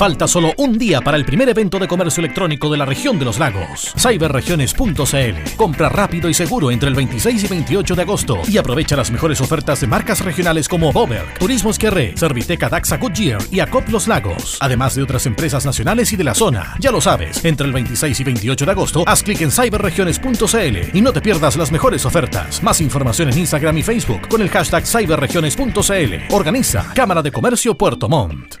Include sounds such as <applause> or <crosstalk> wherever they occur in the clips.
Falta solo un día para el primer evento de comercio electrónico de la región de los lagos. Cyberregiones.cl. Compra rápido y seguro entre el 26 y 28 de agosto y aprovecha las mejores ofertas de marcas regionales como Boberg, Turismo Esquerre, Serviteca Daxa Goodyear y Acop Los Lagos. Además de otras empresas nacionales y de la zona. Ya lo sabes, entre el 26 y 28 de agosto, haz clic en cyberregiones.cl y no te pierdas las mejores ofertas. Más información en Instagram y Facebook con el hashtag cyberregiones.cl. Organiza Cámara de Comercio Puerto Montt.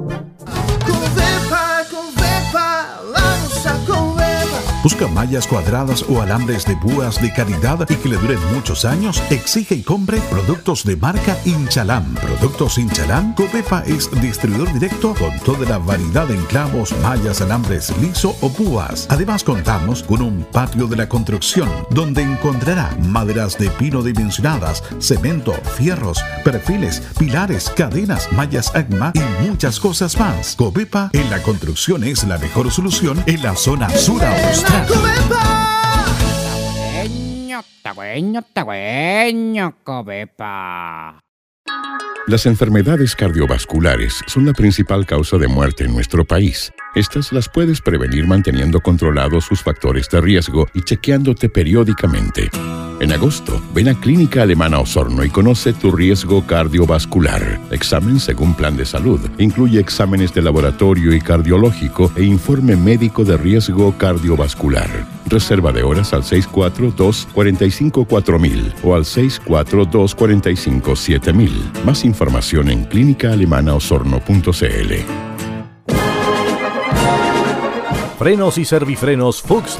¿Busca mallas cuadradas o alambres de púas de calidad y que le duren muchos años? Exige y compre productos de marca Inchalam. Productos Inchalam, Copepa es distribuidor directo con toda la variedad de enclavos, mallas, alambres liso o púas. Además contamos con un patio de la construcción donde encontrará maderas de pino dimensionadas, cemento, fierros, perfiles, pilares, cadenas, mallas AGMA y muchas cosas más. Copepa en la construcción es la mejor solución en la zona sur austral. Las enfermedades cardiovasculares son la principal causa de muerte en nuestro país. Estas las puedes prevenir manteniendo controlados sus factores de riesgo y chequeándote periódicamente. En agosto, ven a Clínica Alemana Osorno y conoce tu riesgo cardiovascular. Examen según plan de salud. Incluye exámenes de laboratorio y cardiológico e informe médico de riesgo cardiovascular. Reserva de horas al 642-454000 o al 642-457000. Más información en clínicaalemanaosorno.cl. Frenos y servifrenos Fuchs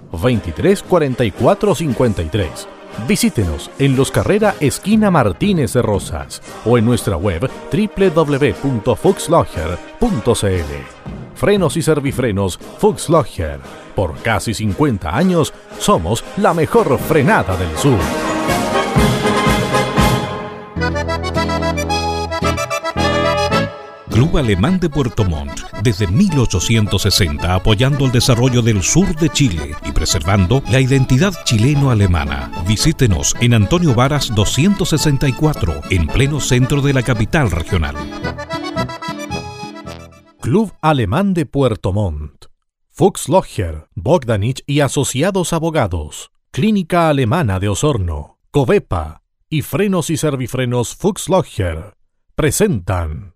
23 44 53. Visítenos en Los Carrera Esquina Martínez de Rosas o en nuestra web www.fuxlogger.cl. Frenos y servifrenos Fuxlogger. Por casi 50 años somos la mejor frenada del sur. Club Alemán de Puerto Montt, desde 1860 apoyando el desarrollo del sur de Chile y preservando la identidad chileno-alemana. Visítenos en Antonio Varas 264, en pleno centro de la capital regional. Club Alemán de Puerto Montt. Fuchs Bogdanich y Asociados Abogados. Clínica Alemana de Osorno. Covepa y Frenos y Servifrenos Fuchs Logger presentan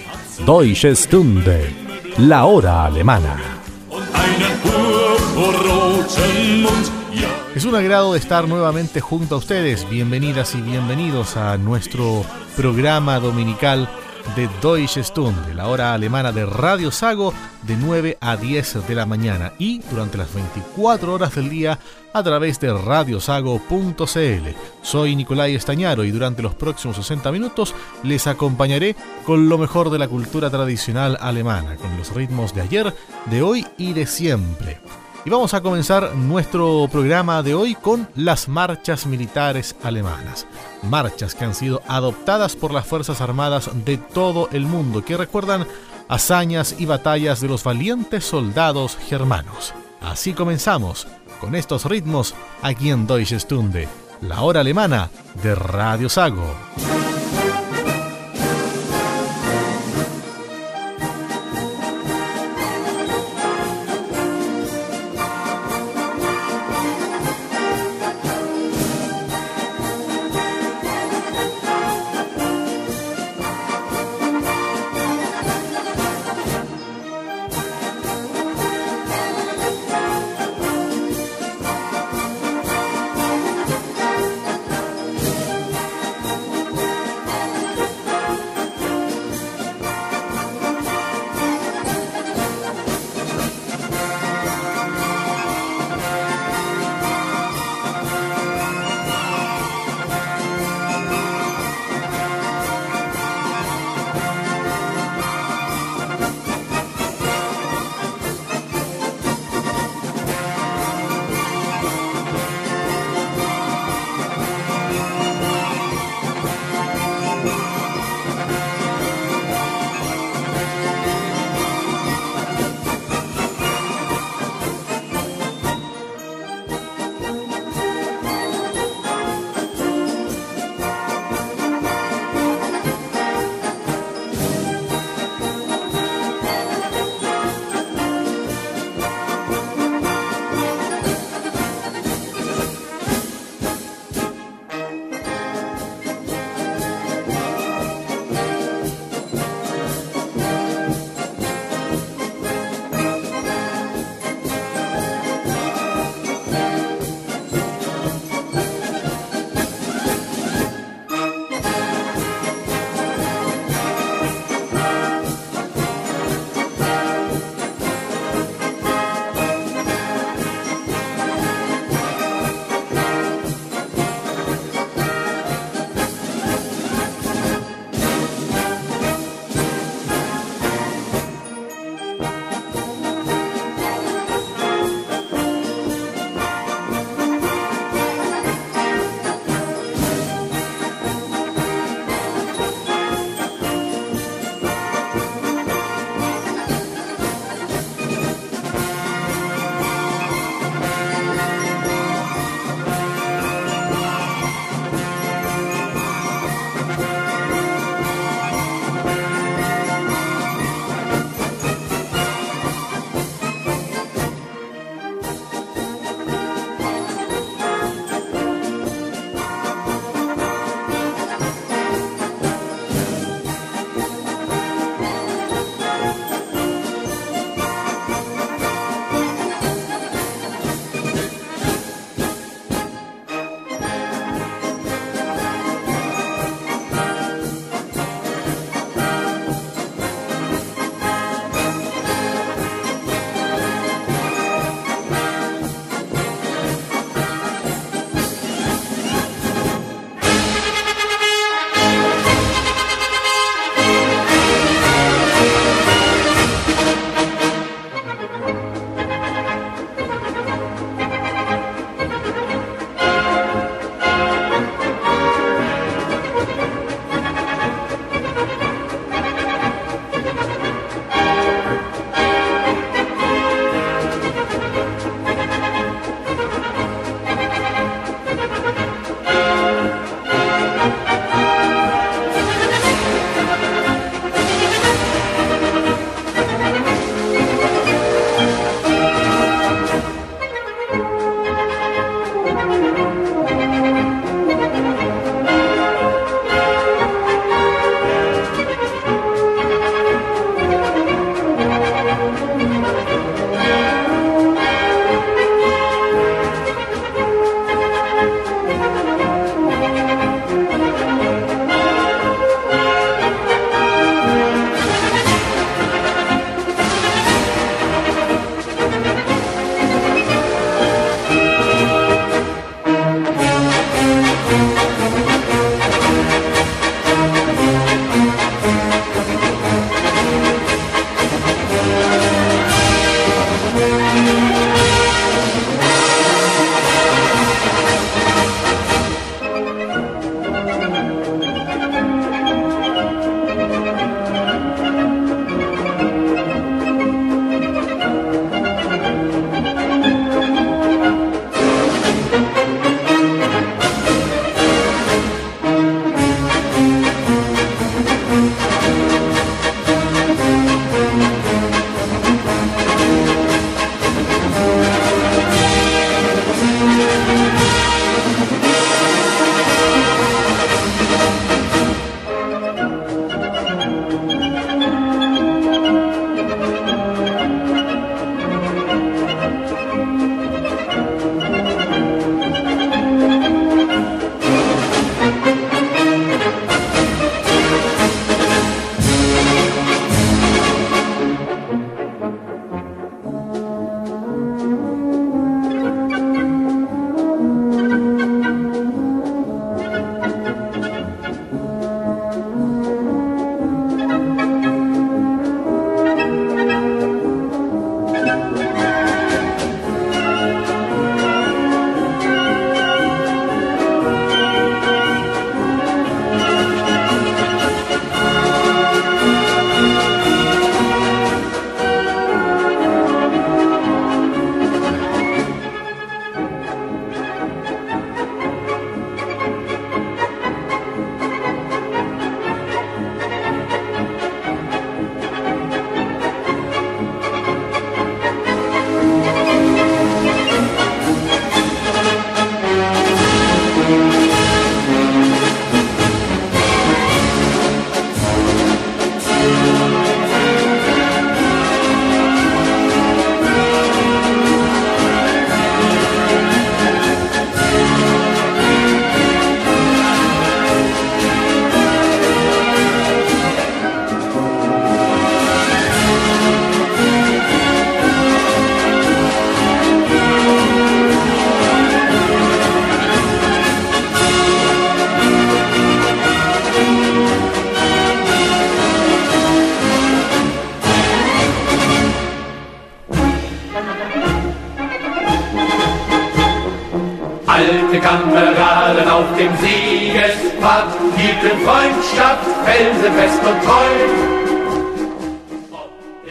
Deutsche Stunde, la hora alemana. Es un agrado estar nuevamente junto a ustedes. Bienvenidas y bienvenidos a nuestro programa dominical de Deutsche Stunde, la hora alemana de Radio Sago, de 9 a 10 de la mañana y durante las 24 horas del día a través de radiosago.cl. Soy Nicolai Estañaro y durante los próximos 60 minutos les acompañaré con lo mejor de la cultura tradicional alemana, con los ritmos de ayer, de hoy y de siempre. Y vamos a comenzar nuestro programa de hoy con las marchas militares alemanas. Marchas que han sido adoptadas por las Fuerzas Armadas de todo el mundo, que recuerdan hazañas y batallas de los valientes soldados germanos. Así comenzamos con estos ritmos aquí en Deutsche Stunde, la hora alemana de Radio Sago.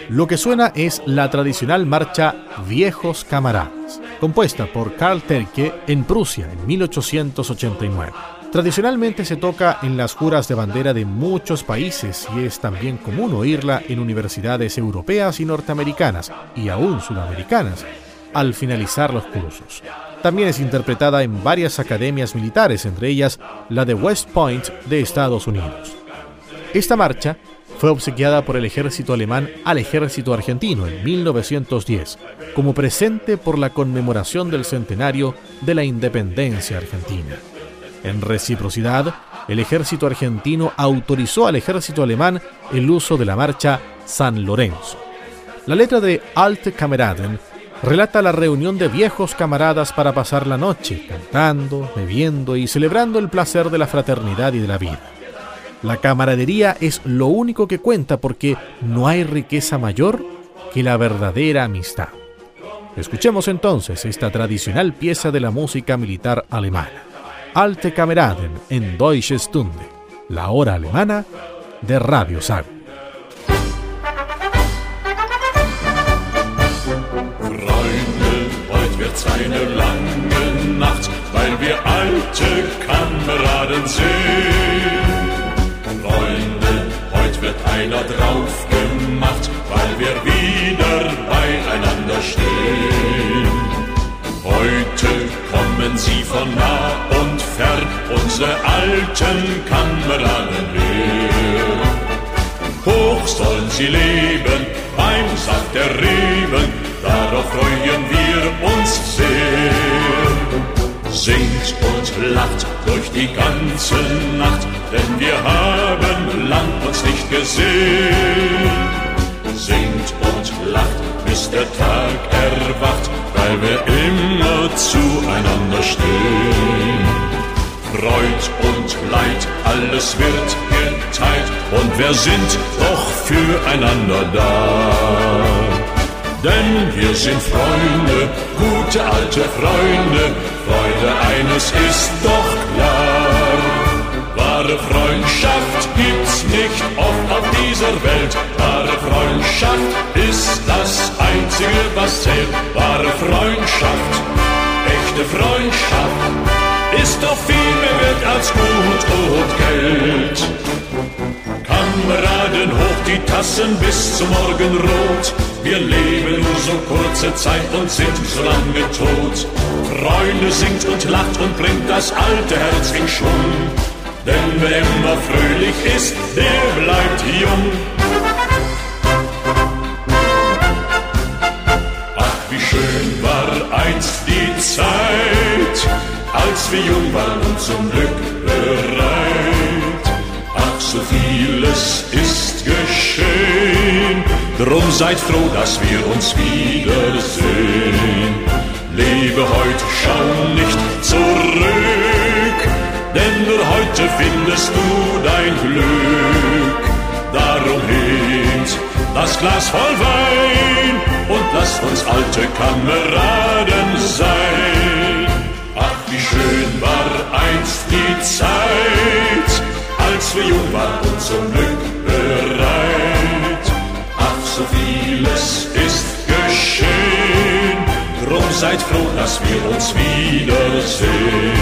Lo que suena es la tradicional marcha Viejos Camaradas, compuesta por Karl Terke en Prusia en 1889. Tradicionalmente se toca en las juras de bandera de muchos países y es también común oírla en universidades europeas y norteamericanas y aún sudamericanas al finalizar los cursos. También es interpretada en varias academias militares, entre ellas la de West Point de Estados Unidos. Esta marcha fue obsequiada por el ejército alemán al ejército argentino en 1910 como presente por la conmemoración del centenario de la independencia argentina. En reciprocidad, el ejército argentino autorizó al ejército alemán el uso de la marcha San Lorenzo. La letra de Alte Kameraden relata la reunión de viejos camaradas para pasar la noche, cantando, bebiendo y celebrando el placer de la fraternidad y de la vida. La camaradería es lo único que cuenta porque no hay riqueza mayor que la verdadera amistad. Escuchemos entonces esta tradicional pieza de la música militar alemana. Alte Kameraden en Deutsche Stunde, la hora alemana de Radio Sago. Eine lange Nacht, weil wir alte Kameraden. Kommen sie von nah und fern, unsere alten Kameraden her. Hoch sollen sie leben, beim Saft der Reben, darauf freuen wir uns sehr. Singt und lacht durch die ganze Nacht, denn wir haben lang uns nicht gesehen. Singt und lacht, bis der Tag erwacht, weil wir immer zueinander stehen. Freud und Leid, alles wird geteilt und wir sind doch füreinander da. Denn wir sind Freunde, gute alte Freunde, Freude eines ist doch klar. Wahre Freundschaft gibt's nicht oft auf dieser Welt. Wahre Freundschaft ist das Einzige, was zählt. Wahre Freundschaft, echte Freundschaft ist doch viel mehr wert als Gut und Geld. Kameraden, hoch die Tassen bis zum Morgenrot. Wir leben nur so kurze Zeit und sind so lange tot. Freunde singt und lacht und bringt das alte Herz in Schwung. Denn wer immer fröhlich ist, der bleibt jung. Ach, wie schön war einst die Zeit, als wir jung waren und zum Glück bereit. Ach, so vieles ist geschehen, drum seid froh, dass wir uns wiedersehen. Lebe heute, schau nicht zurück, denn nur heute findest du dein Glück. Darum hebt das Glas voll Wein und lasst uns alte Kameraden sein. Ach, wie schön war einst die Zeit, als wir jung waren und zum Glück bereit. Ach, so vieles ist geschehen, drum seid froh, dass wir uns wiedersehen.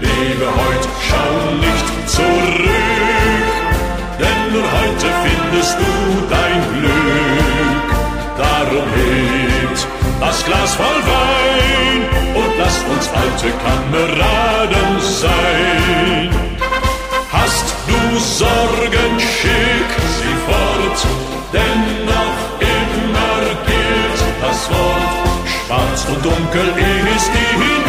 Lebe heute, schau nicht zurück, denn nur heute findest du dein Glück. Darum hebt das Glas voll Wein und lasst uns alte Kameraden sein. Hast du Sorgen, schick sie fort, denn noch immer gilt das Wort. Schwarz und dunkel ist die immer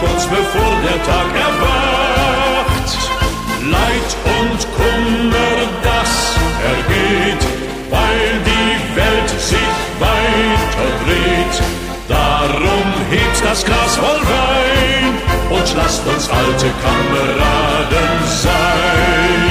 kurz bevor der Tag erwacht. Leid und Kummer, das ergeht, weil die Welt sich weiter dreht. Darum hebt das Glas voll Wein und lasst uns alte Kameraden sein.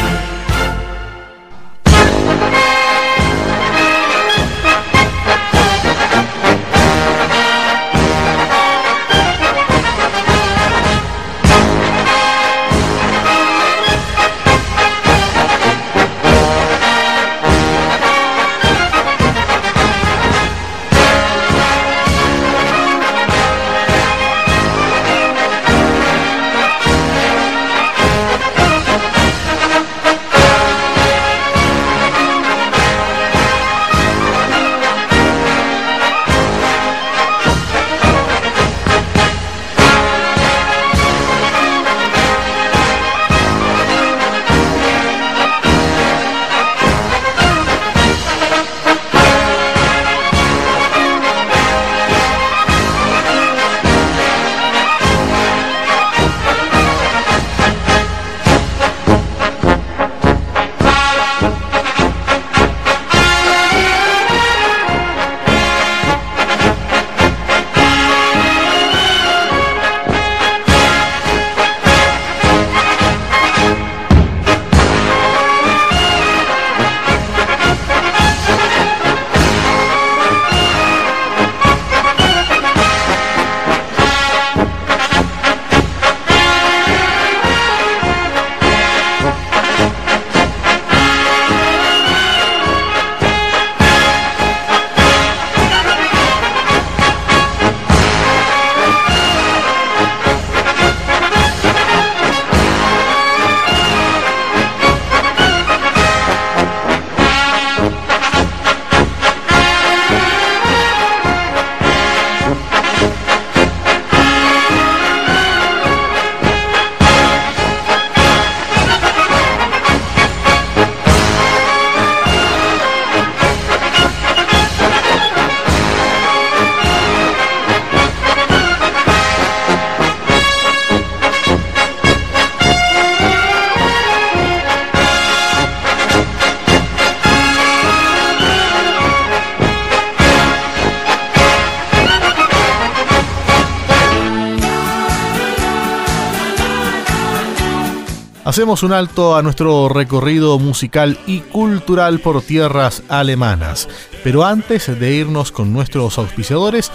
Hacemos un alto a nuestro recorrido musical y cultural por tierras alemanas. Pero antes de irnos con nuestros auspiciadores,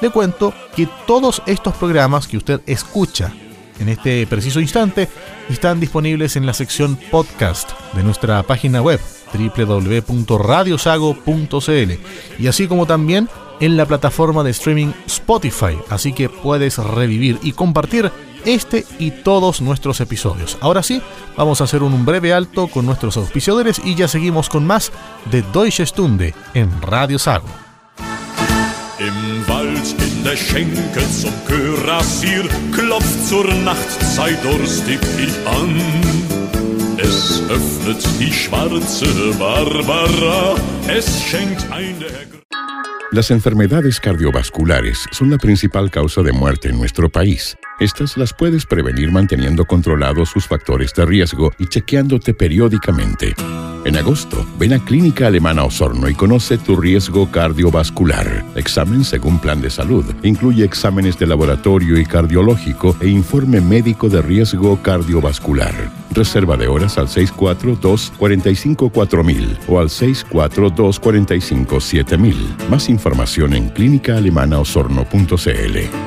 le cuento que todos estos programas que usted escucha en este preciso instante están disponibles en la sección podcast de nuestra página web www.radiosago.cl y así como también en la plataforma de streaming Spotify, así que puedes revivir y compartir este y todos nuestros episodios. Ahora sí, vamos a hacer un breve alto con nuestros auspiciadores y ya seguimos con más de Deutsche Stunde en Radio Sago. Im Wald in der Schenke zum Kürassier klopft zur Nachtzeit durstig ich an. Es öffnet die schwarze Barbara, es schenkt eine Las enfermedades cardiovasculares son la principal causa de muerte en nuestro país. Estas las puedes prevenir manteniendo controlados sus factores de riesgo y chequeándote periódicamente. En agosto, ven a Clínica Alemana Osorno y conoce tu riesgo cardiovascular. Examen según plan de salud. Incluye exámenes de laboratorio y cardiológico e informe médico de riesgo cardiovascular. Reserva de horas al 642-454000 o al 642-457000. Más información en clínicaalemanaosorno.cl.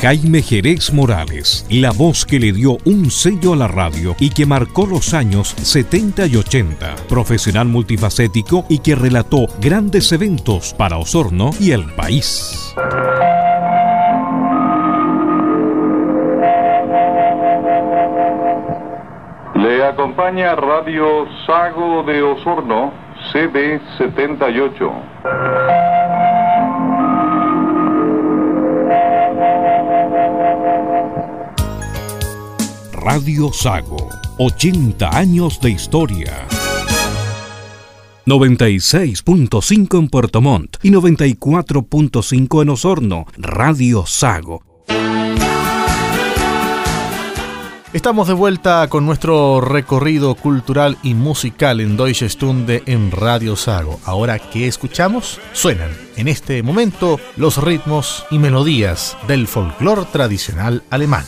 Jaime Jerez Morales, la voz que le dio un sello a la radio y que marcó los años 70 y 80, profesional multifacético y que relató grandes eventos para Osorno y el país. Le acompaña Radio Sago de Osorno, CB78. Radio Sago, 80 años de historia. 96.5 en Puerto Montt y 94.5 en Osorno, Radio Sago. Estamos de vuelta con nuestro recorrido cultural y musical en Deutsche Stunde en Radio Sago. Ahora, ¿qué escuchamos? Suenan en este momento los ritmos y melodías del folclore tradicional alemán.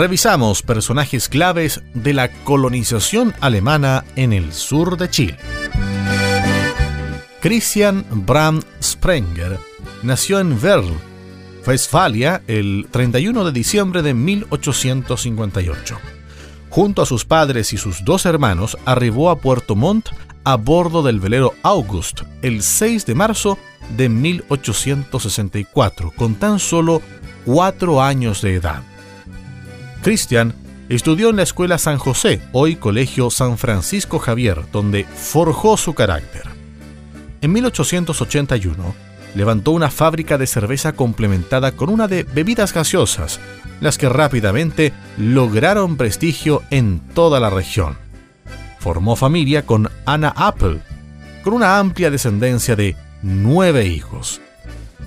Revisamos personajes claves de la colonización alemana en el sur de Chile. Christian Brand Sprenger nació en Werl, Westfalia, el 31 de diciembre de 1858. Junto a sus padres y sus dos hermanos, arribó a Puerto Montt a bordo del velero August el 6 de marzo de 1864, con tan solo cuatro años de edad. Christian estudió en la Escuela San José, hoy Colegio San Francisco Javier, donde forjó su carácter. En 1881, levantó una fábrica de cerveza complementada con una de bebidas gaseosas, las que rápidamente lograron prestigio en toda la región. Formó familia con Anna Apple, con una amplia descendencia de nueve hijos.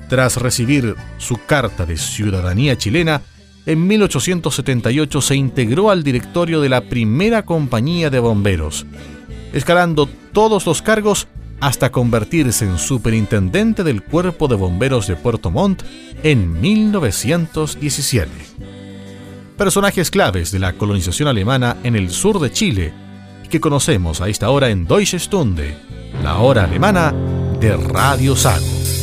Tras recibir su carta de ciudadanía chilena, en 1878 se integró al directorio de la primera compañía de bomberos, escalando todos los cargos hasta convertirse en superintendente del Cuerpo de Bomberos de Puerto Montt en 1917. Personajes claves de la colonización alemana en el sur de Chile, que conocemos a esta hora en Deutsche Stunde, la hora alemana de Radio Sago.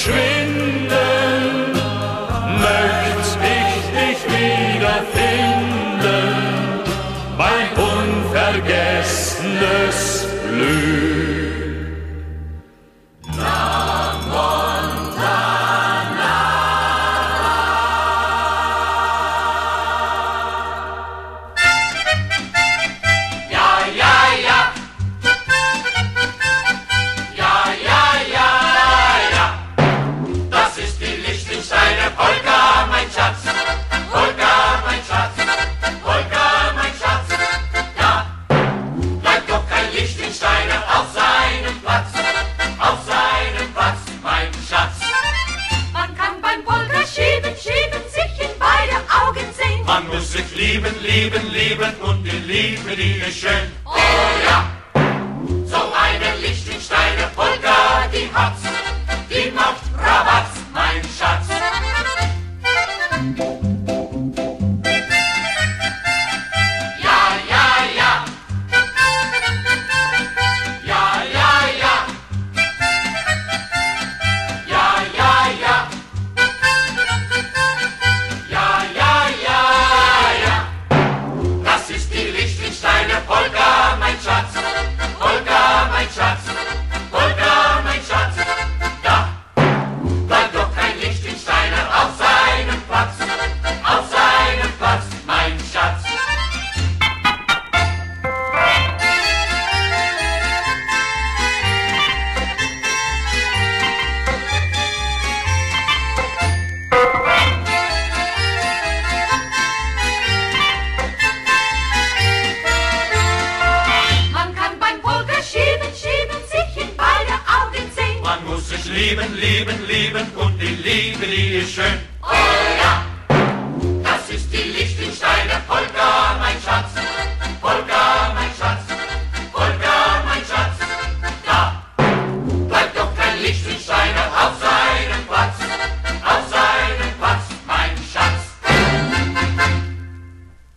schwer. Und die ist lieben, lieben, lieben und die Liebe, die ist schön. Oh ja, das ist die Lichtensteiner Polka, mein Schatz. Polka, mein Schatz. Polka, mein Schatz. Da bleibt doch kein Lichtensteiner auf seinem Platz. Auf seinem Platz, mein Schatz.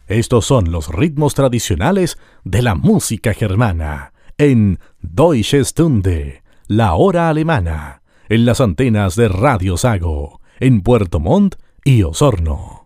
Estos son los ritmos tradicionales de la música germana en Deutsche Stunde, la hora alemana, en las antenas de Radio Sago, en Puerto Montt y Osorno.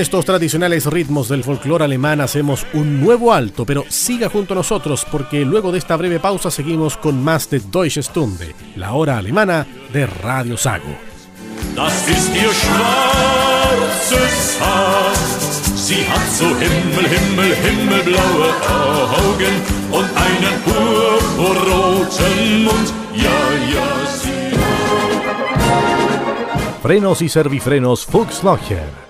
Estos tradicionales ritmos del folclore alemán hacemos un nuevo alto, pero siga junto a nosotros porque luego de esta breve pausa seguimos con más de Deutsche Stunde, la hora alemana de Radio Sago. Das ist ihr schwarzes Haar. Sie hat so Himmel, Himmel, himmelblaue Augen und einen purpurroten Mund. Ja, ja, sie. Frenos y servifrenos Fuchs Locher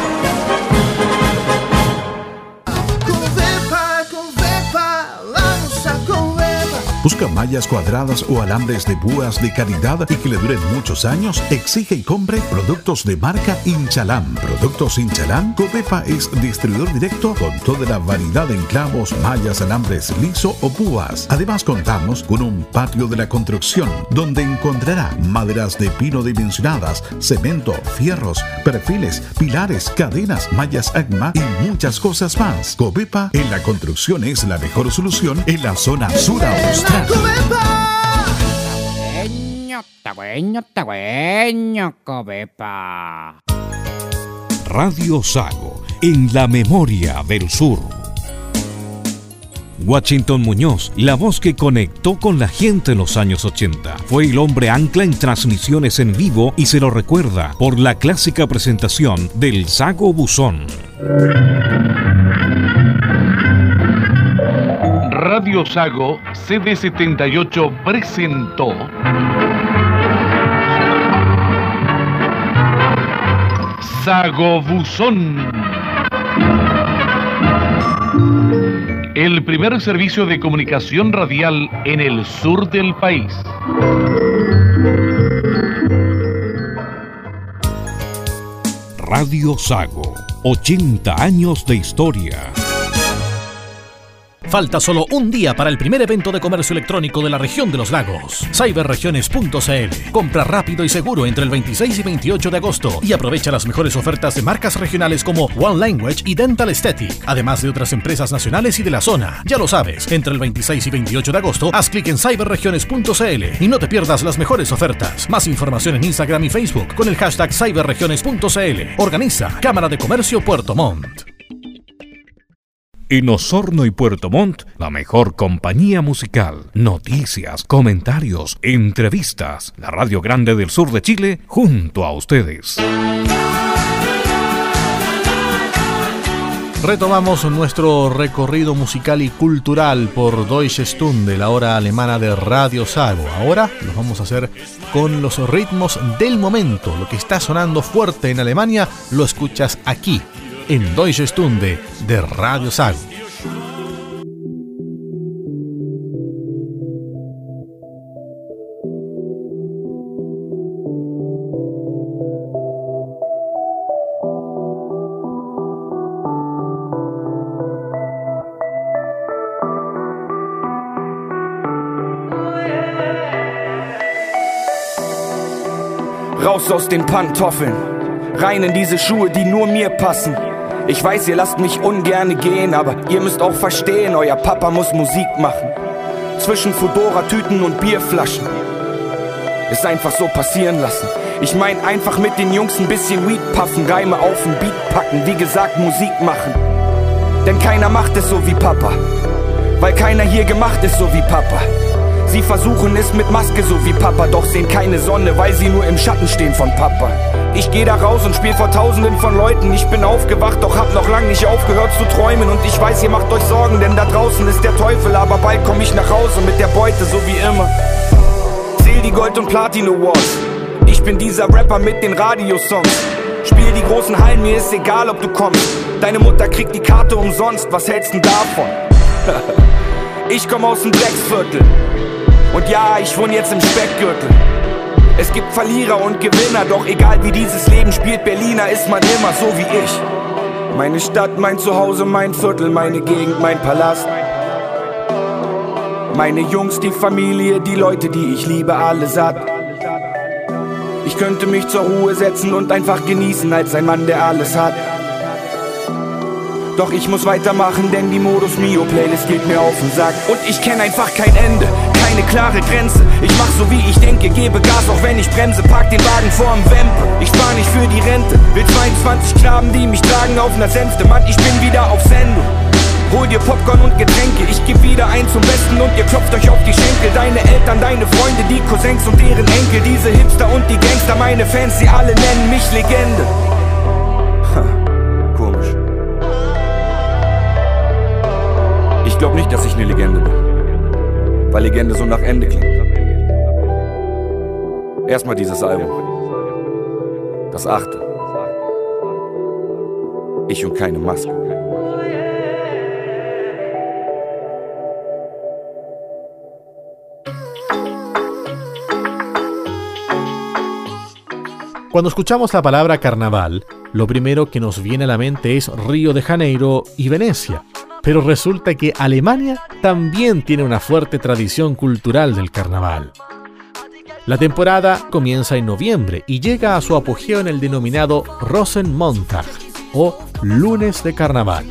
Busca mallas cuadradas o alambres de púas de calidad y que le duren muchos años. Exige y compre productos de marca Inchalam. Productos Inchalam. Copepa es distribuidor directo con toda la variedad de clavos, mallas, alambres liso o púas. Además contamos con un patio de la construcción donde encontrará maderas de pino dimensionadas, cemento, fierros, perfiles, pilares, cadenas, mallas ACMA y muchas cosas más. Copepa en la construcción es la mejor solución en la zona sur austral. Radio Sago, en la memoria del sur. Washington Muñoz, la voz que conectó con la gente en los años 80. Fue el hombre ancla en transmisiones en vivo y se lo recuerda por la clásica presentación del Sago Buzón. Radio Sago CD78 presentó Sago Buzón. El primer servicio de comunicación radial en el sur del país. Radio Sago, 80 años de historia. Falta solo un día para el primer evento de comercio electrónico de la región de los lagos. Cyberregiones.cl. Compra rápido y seguro entre el 26 y 28 de agosto y aprovecha las mejores ofertas de marcas regionales como One Language y Dental Aesthetic, además de otras empresas nacionales y de la zona. Ya lo sabes, entre el 26 y 28 de agosto, haz clic en cyberregiones.cl y no te pierdas las mejores ofertas. Más información en Instagram y Facebook con el hashtag cyberregiones.cl. Organiza Cámara de Comercio Puerto Montt. En Osorno y Puerto Montt, la mejor compañía musical. Noticias, comentarios, entrevistas. La Radio Grande del Sur de Chile, junto a ustedes. Retomamos nuestro recorrido musical y cultural por Deutsche Stunde, la hora alemana de Radio Sago. Ahora lo vamos a hacer con los ritmos del momento. Lo que está sonando fuerte en Alemania lo escuchas aquí, en Deutsche Stunde de Radio Sago. Raus aus den Pantoffeln, rein in diese Schuhe, die nur mir passen. Ich weiß, ihr lasst mich ungerne gehen, aber ihr müsst auch verstehen, euer Papa muss Musik machen. Zwischen Fudora-Tüten und Bierflaschen. Ist einfach so passieren lassen. Ich mein einfach mit den Jungs ein bisschen Weed puffen, Reime auf den Beat packen, wie gesagt Musik machen. Denn keiner macht es so wie Papa. Weil keiner hier gemacht ist so wie Papa. Sie versuchen es mit Maske so wie Papa, doch sehen keine Sonne, weil sie nur im Schatten stehen von Papa. Ich geh da raus und spiel vor tausenden von Leuten. Ich bin aufgewacht, doch hab noch lang nicht aufgehört zu träumen. Und ich weiß, ihr macht euch Sorgen, denn da draußen ist der Teufel. Aber bald komm ich nach Hause mit der Beute, so wie immer. Zähl die Gold- und Platin Awards. Ich bin dieser Rapper mit den Radiosongs. Spiel die großen Hallen, mir ist egal, ob du kommst. Deine Mutter kriegt die Karte umsonst, was hältst du davon? <laughs> ich komm aus dem Drecksviertel. Und ja, ich wohne jetzt im Speckgürtel. Es gibt Verlierer und Gewinner, doch egal wie dieses Leben spielt, Berliner ist man immer so wie ich. Meine Stadt, mein Zuhause, mein Viertel, meine Gegend, mein Palast. Meine Jungs, die Familie, die Leute, die ich liebe, alle satt. Ich könnte mich zur Ruhe setzen und einfach genießen als ein Mann, der alles hat. Doch ich muss weitermachen, denn die Modus Mio Playlist geht mir auf den Sack. Und ich kenne einfach kein Ende, keine klare Grenze. Ich mach so wie ich denke, gebe Gas, auch wenn ich bremse, pack den Wagen vorm Wempe. Ich spar nicht für die Rente, will 22 Knaben, die mich tragen auf ner Senfte. Mann, ich bin wieder auf Sendung. Hol dir Popcorn und Getränke, ich geb wieder ein zum Besten und ihr klopft euch auf die Schenkel. Deine Eltern, deine Freunde, die Cousins und deren Enkel, diese Hipster und die Gangster, meine Fans, sie alle nennen mich Legende. Ha, komisch. Ich glaub nicht, dass ich eine Legende bin, weil Legende so nach Ende klingt. Erstmal dieses Album. Das achte. Ich und keine Maske. Cuando escuchamos la palabra carnaval, lo primero que nos viene a la mente es Río de Janeiro y Venecia. Pero resulta que Alemania también tiene una fuerte tradición cultural del carnaval. La temporada comienza en noviembre y llega a su apogeo en el denominado Rosenmontag o lunes de carnaval,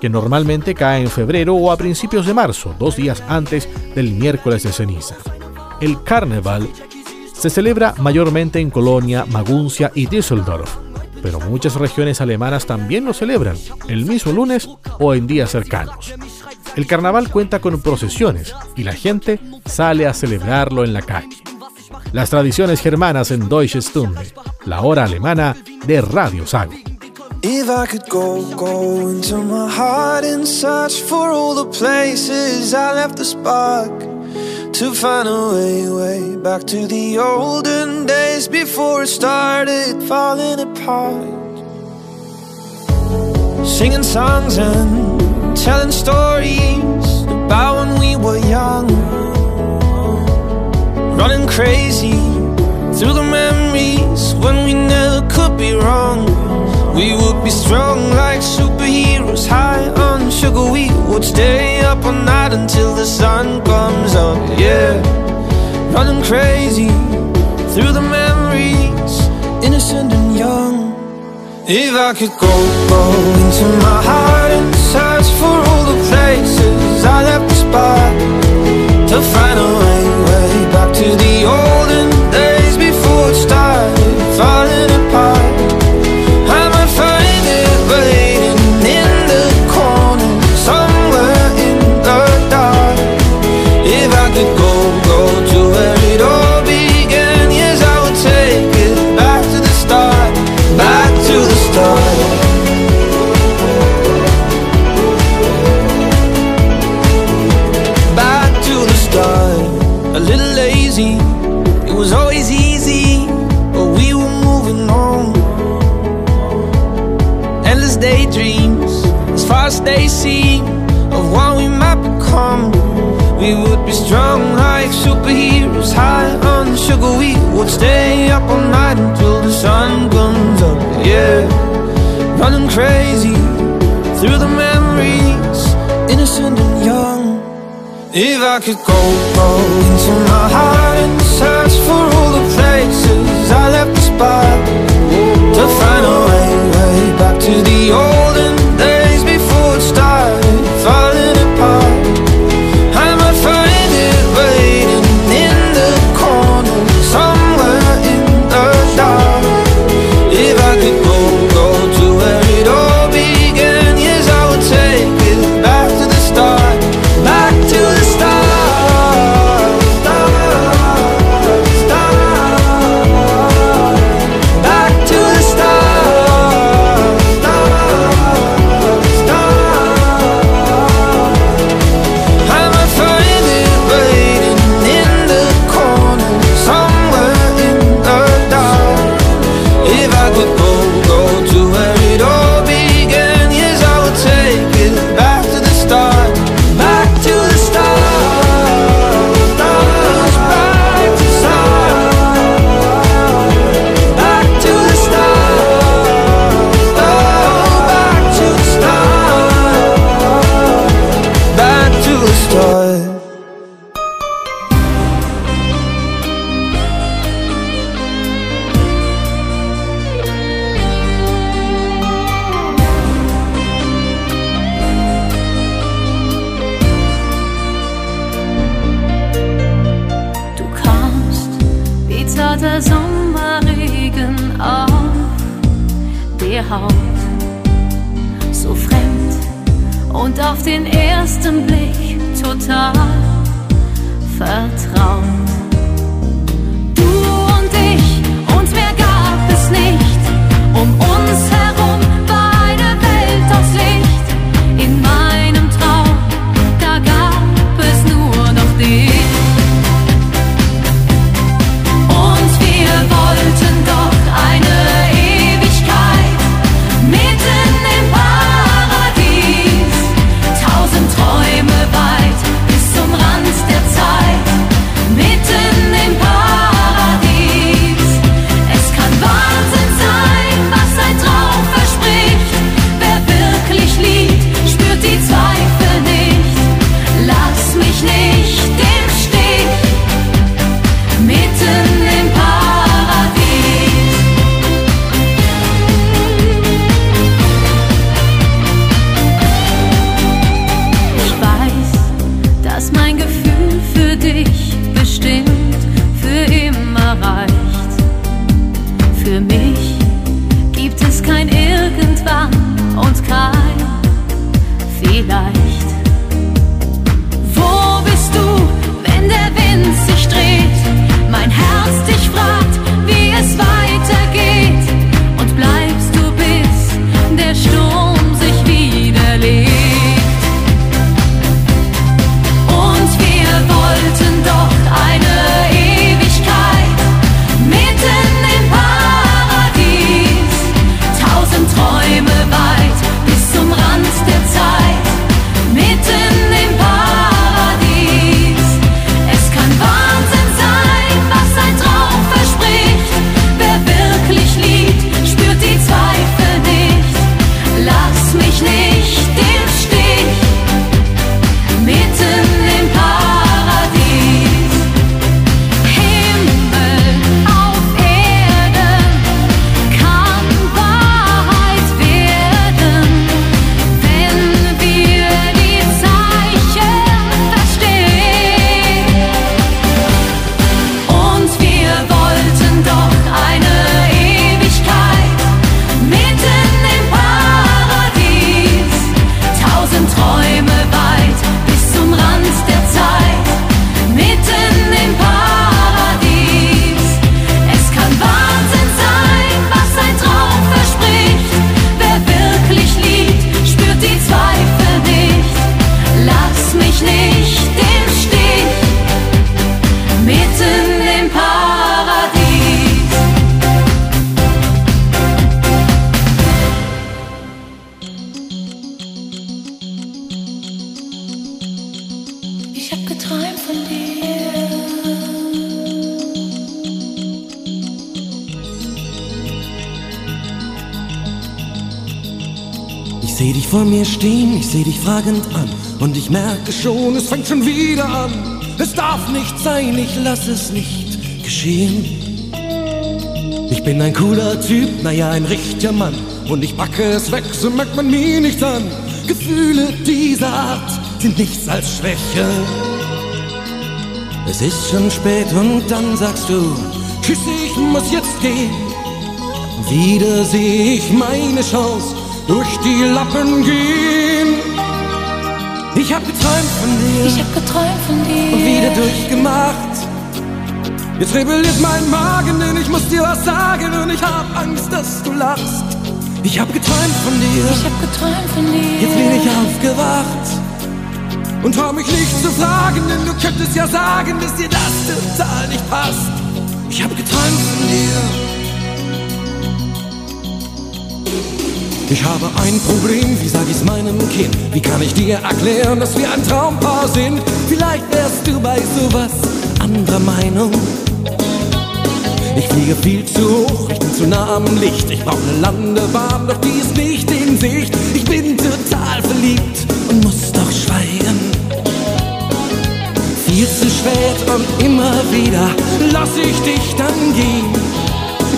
que normalmente cae en febrero o a principios de marzo, dos días antes del miércoles de ceniza. El carnaval se celebra mayormente en Colonia, Maguncia y Düsseldorf, pero muchas regiones alemanas también lo celebran, el mismo lunes o en días cercanos. El carnaval cuenta con procesiones y la gente sale a celebrarlo en la calle. Las tradiciones germanas en Deutsche Stunde, la hora alemana de Radio Sago. If I could go, go into my heart and search for all the places I left spark. To find a way, way back to the olden days before it started falling apart. Singing songs and telling stories about when we were young, running crazy through the memories when we never could be wrong. We would be strong like superheroes, high on sugar. We would stay up all night until the sun comes up. Yeah, running crazy through the memories, innocent and young. If I could go, go into my heart and search for all the places I left the spot to find a way, way back to the olden days before it started falling apart. Would stay up all night until the sun comes up. Yeah, running crazy through the memories, innocent and young. If I could go, go into my heart and search for all the places I left the spot to find a way, way back to the olden vor mir stehen, ich seh dich fragend an und ich merke schon, es fängt schon wieder an. Es darf nicht sein, ich lass es nicht geschehen. Ich bin ein cooler Typ, naja, ein richtiger Mann und ich packe es weg, so merkt man mir nichts an. Gefühle dieser Art sind nichts als Schwäche. Es ist schon spät und dann sagst du, Tschüss, ich muss jetzt gehen. Wieder sehe ich meine Chance durch die Lappen gehen. Ich hab geträumt von dir. Ich hab geträumt von dir. Und wieder durchgemacht. Jetzt rebelliert mein Magen, denn ich muss dir was sagen und ich hab Angst, dass du lachst. Ich hab geträumt von dir. Ich hab geträumt von dir. Jetzt bin ich aufgewacht. Und trau mich nicht zu fragen, denn du könntest ja sagen, dass dir das total nicht passt. Ich hab geträumt von dir. Ich habe ein Problem, wie sag ich's meinem Kind? Wie kann ich dir erklären, dass wir ein Traumpaar sind? Vielleicht wärst du bei sowas anderer Meinung. Ich fliege viel zu hoch, ich bin zu nah am Licht. Ich brauche eine Landebahn, doch die ist nicht in Sicht. Ich bin total verliebt und muss doch schweigen. Viel zu spät und immer wieder lass ich dich dann gehen.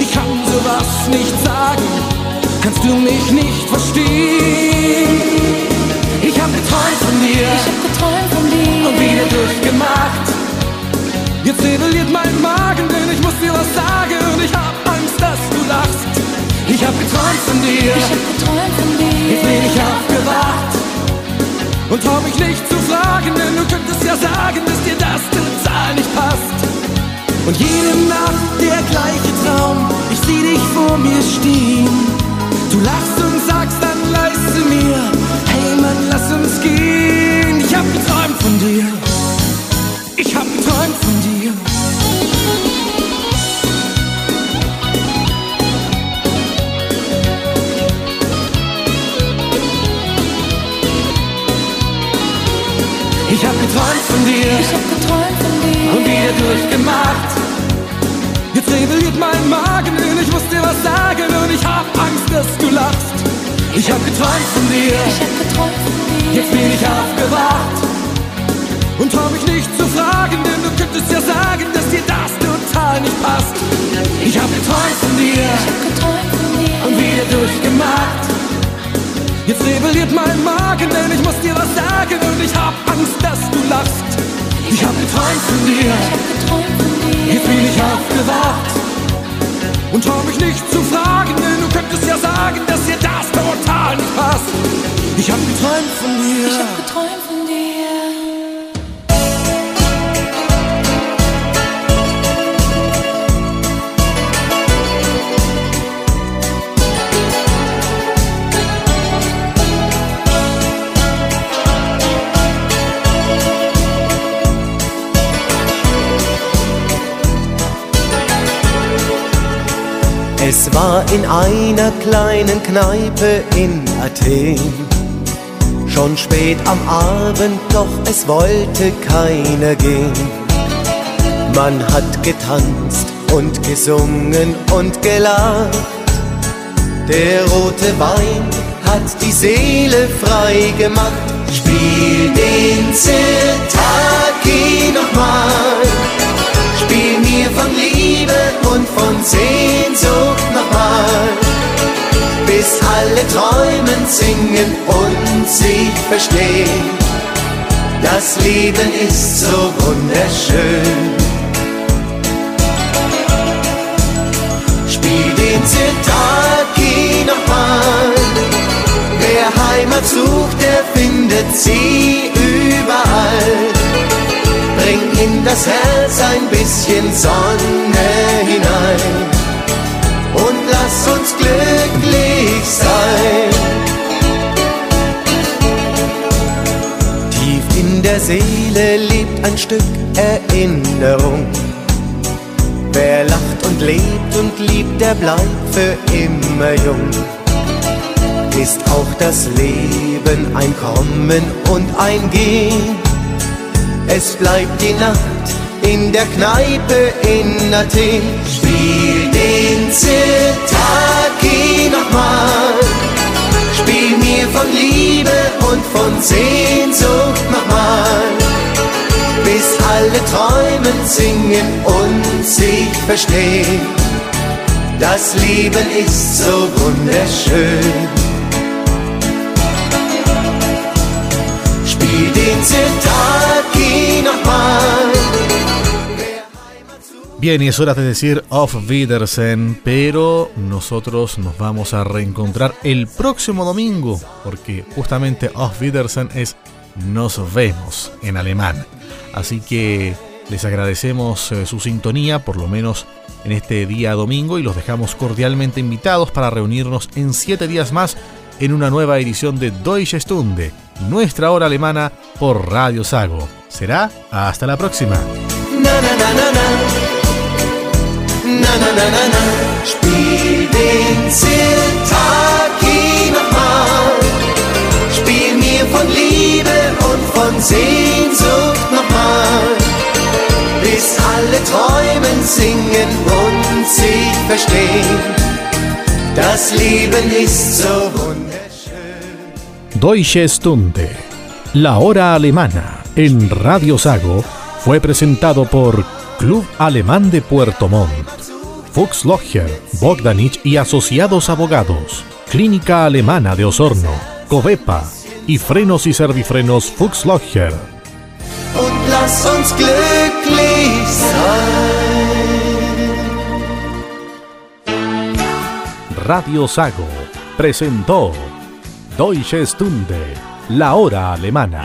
Ich kann sowas nicht sagen, kannst du mich nicht verstehen. Ich hab geträumt von dir, Ich hab geträumt von dir. und wieder durchgemacht. Jetzt rebelliert mein Magen, denn ich muss dir was sagen und ich hab Angst, dass du lachst. Ich hab geträumt von dir. Ich hab geträumt von dir. Jetzt bin ich aufgewacht. Und trau mich nicht zu fragen, denn du könntest ja sagen, dass dir das total nicht passt. Und jede Nacht der gleiche Traum, ich sieh dich vor mir stehen. Du lachst und sagst dann leise mir, hey Mann, lass uns gehen. Ich hab geträumt von dir. Ich hab geträumt von dir. Ich hab geträumt von dir. Ich hab geträumt von dir. Und wieder durchgemacht. Jetzt rebelliert mein Magen und ich muss dir was sagen und ich hab Angst, dass du lachst. Ich hab geträumt von dir. Ich hab geträumt von dir. Jetzt bin ich aufgewacht. Und trau mich nicht zu fragen, denn du könntest ja sagen, dass dir das total nicht passt. Ich hab geträumt von dir. Ich hab geträumt von dir. Und wieder durchgemacht. Jetzt rebelliert mein Magen, denn ich muss dir was sagen und ich hab Angst, dass du lachst. Ich hab geträumt von dir. Ich hab geträumt von dir. Jetzt bin ich aufgewacht. Und trau mich nicht zu fragen, denn du könntest ja sagen, dass dir das total nicht passt. Ich hab geträumt von dir. Ich hab geträumt von dir. War in einer kleinen Kneipe in Athen. Schon spät am Abend, doch es wollte keiner gehen. Man hat getanzt und gesungen und gelacht. Der rote Wein hat die Seele frei gemacht. Spiel den Zirtaki nochmal. Und von Sehnsucht nochmal. Bis alle träumen, singen und sich verstehen. Das Leben ist so wunderschön. Spiel den Zitaki nochmal. Wer Heimat sucht, der findet sie überall. Bring in das Herz ein bisschen Sonne hinein und lass uns glücklich sein. Tief in der Seele lebt ein Stück Erinnerung. Wer lacht und lebt und liebt, der bleibt für immer jung. Ist auch das Leben ein Kommen und ein Gehen. Es bleibt die Nacht in der Kneipe in Athen. Spiel den Zitaki nochmal. Spiel mir von Liebe und von Sehnsucht nochmal. Bis alle träumen, singen und sich verstehen. Das Leben ist so wunderschön. Spiel den Zitaki Bien, y es hora de decir Auf Wiedersehen, pero nosotros nos vamos a reencontrar el próximo domingo, porque justamente Auf Wiedersehen es nos vemos en alemán. Así que les agradecemos eh, su sintonía, por lo menos en este día domingo, y los dejamos cordialmente invitados para reunirnos en siete días más en una nueva edición de Deutsche Stunde, nuestra hora alemana por Radio Sago. Será hasta la próxima. Na na. Na na. Spiel den Zitaki nochmal. Spiel mir von Liebe und von Sehnsucht nochmal. Bis alle träumen, singen und sich verstehen. Das Leben ist so wunderschön. Deutsche Stunde, la hora alemana en Radio Sago, fue presentado por Club Alemán de Puerto Montt, Fuchs Logger, Bogdanich y Asociados Abogados, Clínica Alemana de Osorno, Covepa y Frenos y Servifrenos Fuchs Logger. Und lass uns glücklich sein. Radio Sago presentó Deutsche Stunde, la hora alemana.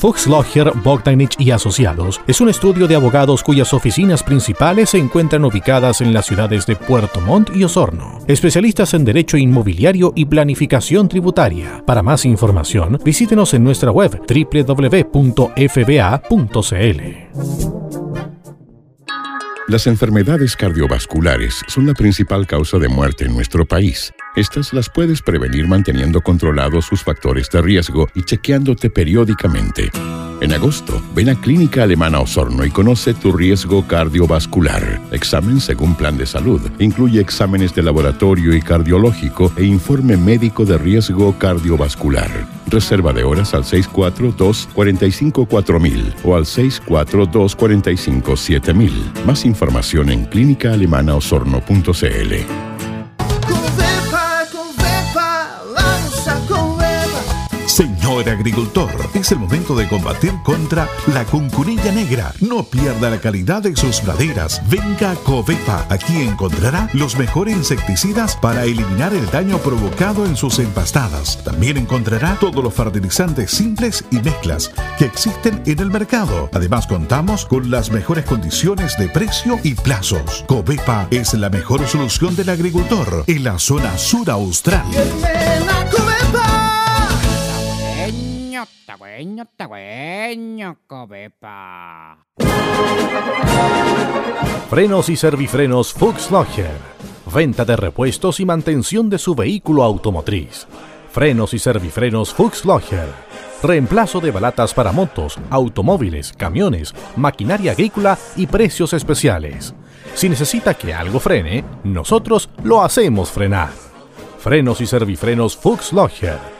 Fuchs Logger, Bogdanich y Asociados es un estudio de abogados cuyas oficinas principales se encuentran ubicadas en las ciudades de Puerto Montt y Osorno. Especialistas en derecho inmobiliario y planificación tributaria. Para más información, visítenos en nuestra web www.fba.cl. Las enfermedades cardiovasculares son la principal causa de muerte en nuestro país. Estas las puedes prevenir manteniendo controlados sus factores de riesgo y chequeándote periódicamente. En agosto, ven a Clínica Alemana Osorno y conoce tu riesgo cardiovascular. Examen según plan de salud. Incluye exámenes de laboratorio y cardiológico e informe médico de riesgo cardiovascular. Reserva de horas al 642-454000 o al 642-457000. Más información en clínicaalemanaosorno.cl. Señor agricultor, es el momento de combatir contra la cuncunilla negra. No pierda la calidad de sus praderas. Venga a Covepa. Aquí encontrará los mejores insecticidas para eliminar el daño provocado en sus empastadas. También encontrará todos los fertilizantes simples y mezclas que existen en el mercado. Además, contamos con las mejores condiciones de precio y plazos. Covepa es la mejor solución del agricultor en la zona sur austral. Tagüeño, tagüeño, cobepa. Frenos y servifrenos Fuchs Logger. Venta de repuestos y mantención de su vehículo automotriz. Frenos y servifrenos Fuchs Logger. Reemplazo de balatas para motos, automóviles, camiones, maquinaria agrícola y precios especiales. Si necesita que algo frene, nosotros lo hacemos frenar. Frenos y servifrenos Fuchs Logger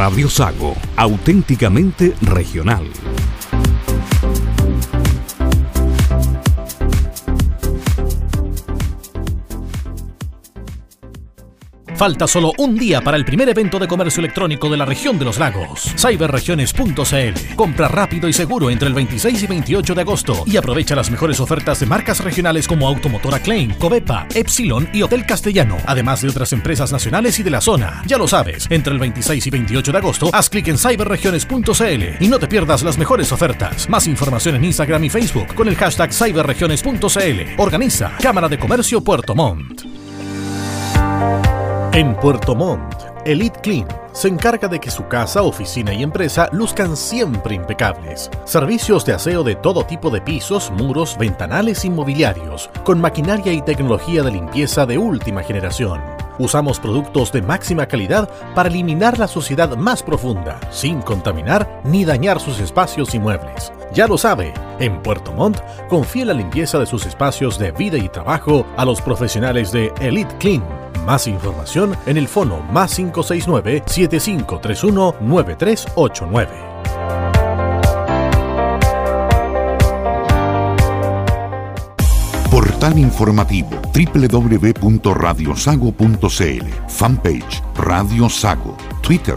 Radio Sago, auténticamente regional. Falta solo un día para el primer evento de comercio electrónico de la región de los lagos. Cyberregiones.cl. Compra rápido y seguro entre el 26 y 28 de agosto y aprovecha las mejores ofertas de marcas regionales como Automotora Klein, Covepa, Epsilon y Hotel Castellano, además de otras empresas nacionales y de la zona. Ya lo sabes, entre el 26 y 28 de agosto, haz clic en cyberregiones.cl y no te pierdas las mejores ofertas. Más información en Instagram y Facebook con el hashtag cyberregiones.cl. Organiza Cámara de Comercio Puerto Montt. En Puerto Montt, Elite Clean se encarga de que su casa, oficina y empresa luzcan siempre impecables. Servicios de aseo de todo tipo de pisos, muros, ventanales y mobiliarios, con maquinaria y tecnología de limpieza de última generación. Usamos productos de máxima calidad para eliminar la suciedad más profunda, sin contaminar ni dañar sus espacios y muebles. Ya lo sabe, en Puerto Montt confía la limpieza de sus espacios de vida y trabajo a los profesionales de Elite Clean. Más información en el fono más 569-7531-9389. Portal informativo www.radiosago.cl Fanpage Radio Sago Twitter